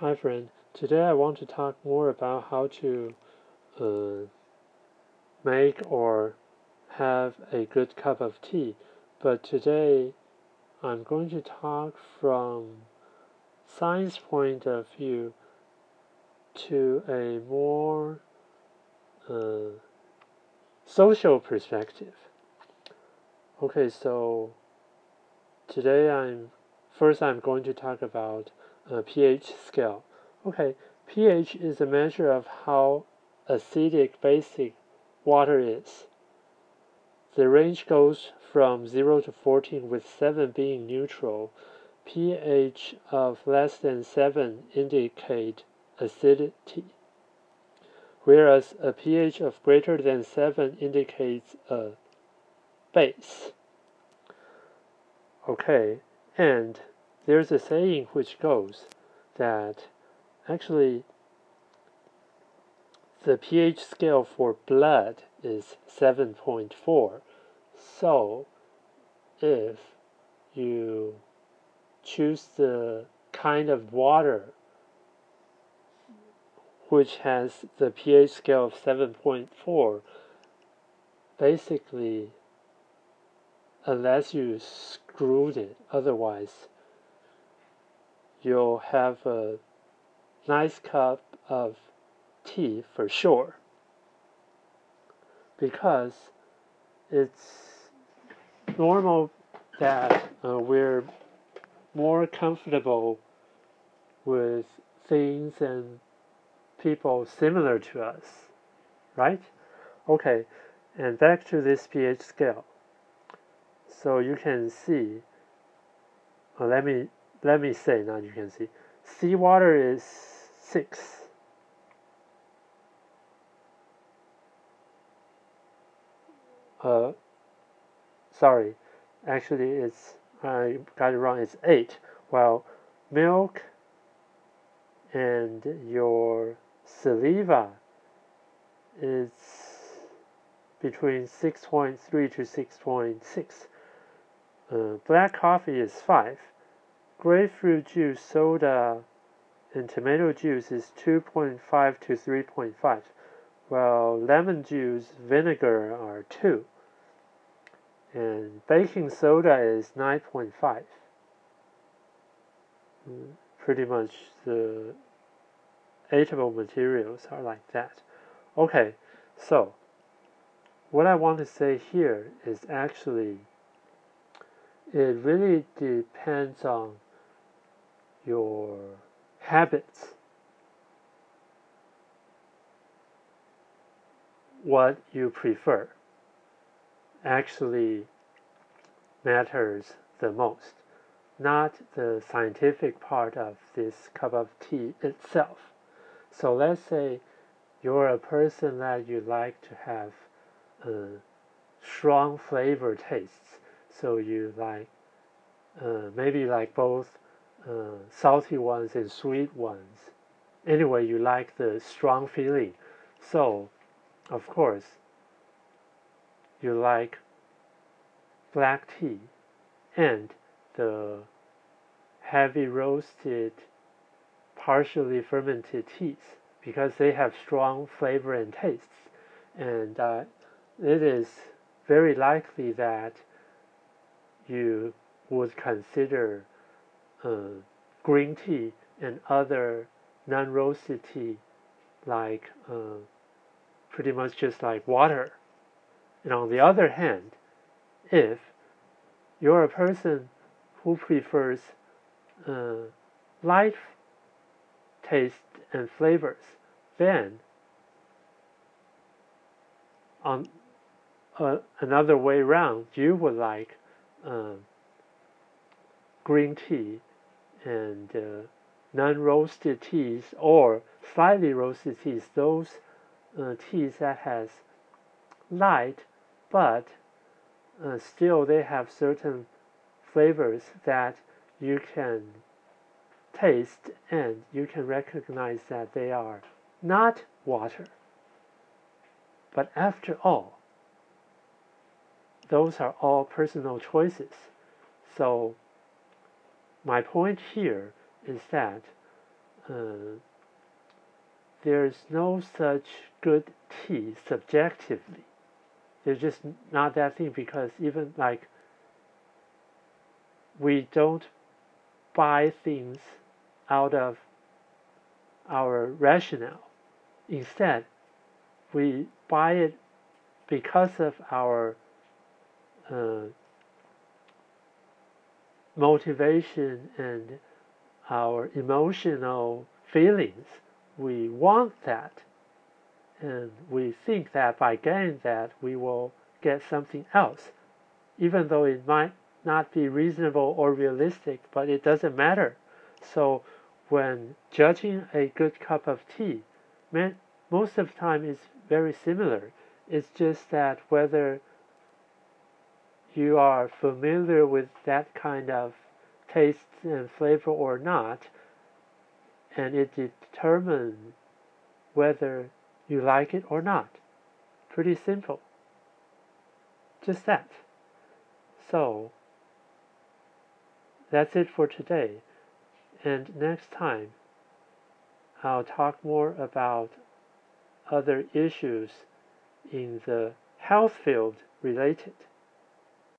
Hi, friend. Today I want to talk more about how to uh, make or have a good cup of tea. But today I'm going to talk from science point of view to a more uh, social perspective. Okay, so today I'm first I'm going to talk about a pH scale. Okay, pH is a measure of how acidic basic water is. The range goes from 0 to 14 with 7 being neutral. pH of less than 7 indicate acidity, whereas a pH of greater than 7 indicates a base. Okay, and there's a saying which goes that actually the pH scale for blood is 7.4. So if you choose the kind of water which has the pH scale of 7.4, basically, unless you screwed it, otherwise you'll have a nice cup of tea for sure because it's normal that uh, we're more comfortable with things and people similar to us, right? Okay, and back to this pH scale. So you can see, uh, let me let me say now you can see. Seawater is 6 uh sorry. Actually it's I got it wrong. It's 8 while milk and your saliva is between 6.3 to 6.6 uh, black coffee is 5 Grapefruit juice, soda, and tomato juice is 2.5 to 3.5, while lemon juice, vinegar are 2, and baking soda is 9.5. Mm, pretty much the edible materials are like that. Okay, so what I want to say here is actually it really depends on your habits, what you prefer, actually matters the most, not the scientific part of this cup of tea itself. So let's say you're a person that you like to have uh, strong flavor tastes. So you like uh, maybe like both uh, salty ones and sweet ones. Anyway, you like the strong feeling. So, of course, you like black tea and the heavy roasted, partially fermented teas because they have strong flavor and tastes. And uh, it is very likely that you would consider uh, green tea and other non-roasted tea like uh, pretty much just like water. And on the other hand, if you're a person who prefers uh, light taste and flavors, then on uh, another way around, you would like uh, green tea and uh, non-roasted teas or slightly roasted teas, those uh, teas that has light, but uh, still they have certain flavors that you can taste and you can recognize that they are not water. But after all, those are all personal choices. So my point here is that uh, there's no such good tea subjectively. There's just not that thing because even like we don't buy things out of our rationale. Instead, we buy it because of our uh, motivation and our emotional feelings. We want that. And we think that by getting that, we will get something else, even though it might not be reasonable or realistic, but it doesn't matter. So when judging a good cup of tea, most of the time is very similar. It's just that whether you are familiar with that kind of taste and flavor or not, and it determines whether you like it or not. Pretty simple. Just that. So, that's it for today. And next time, I'll talk more about other issues in the health field related.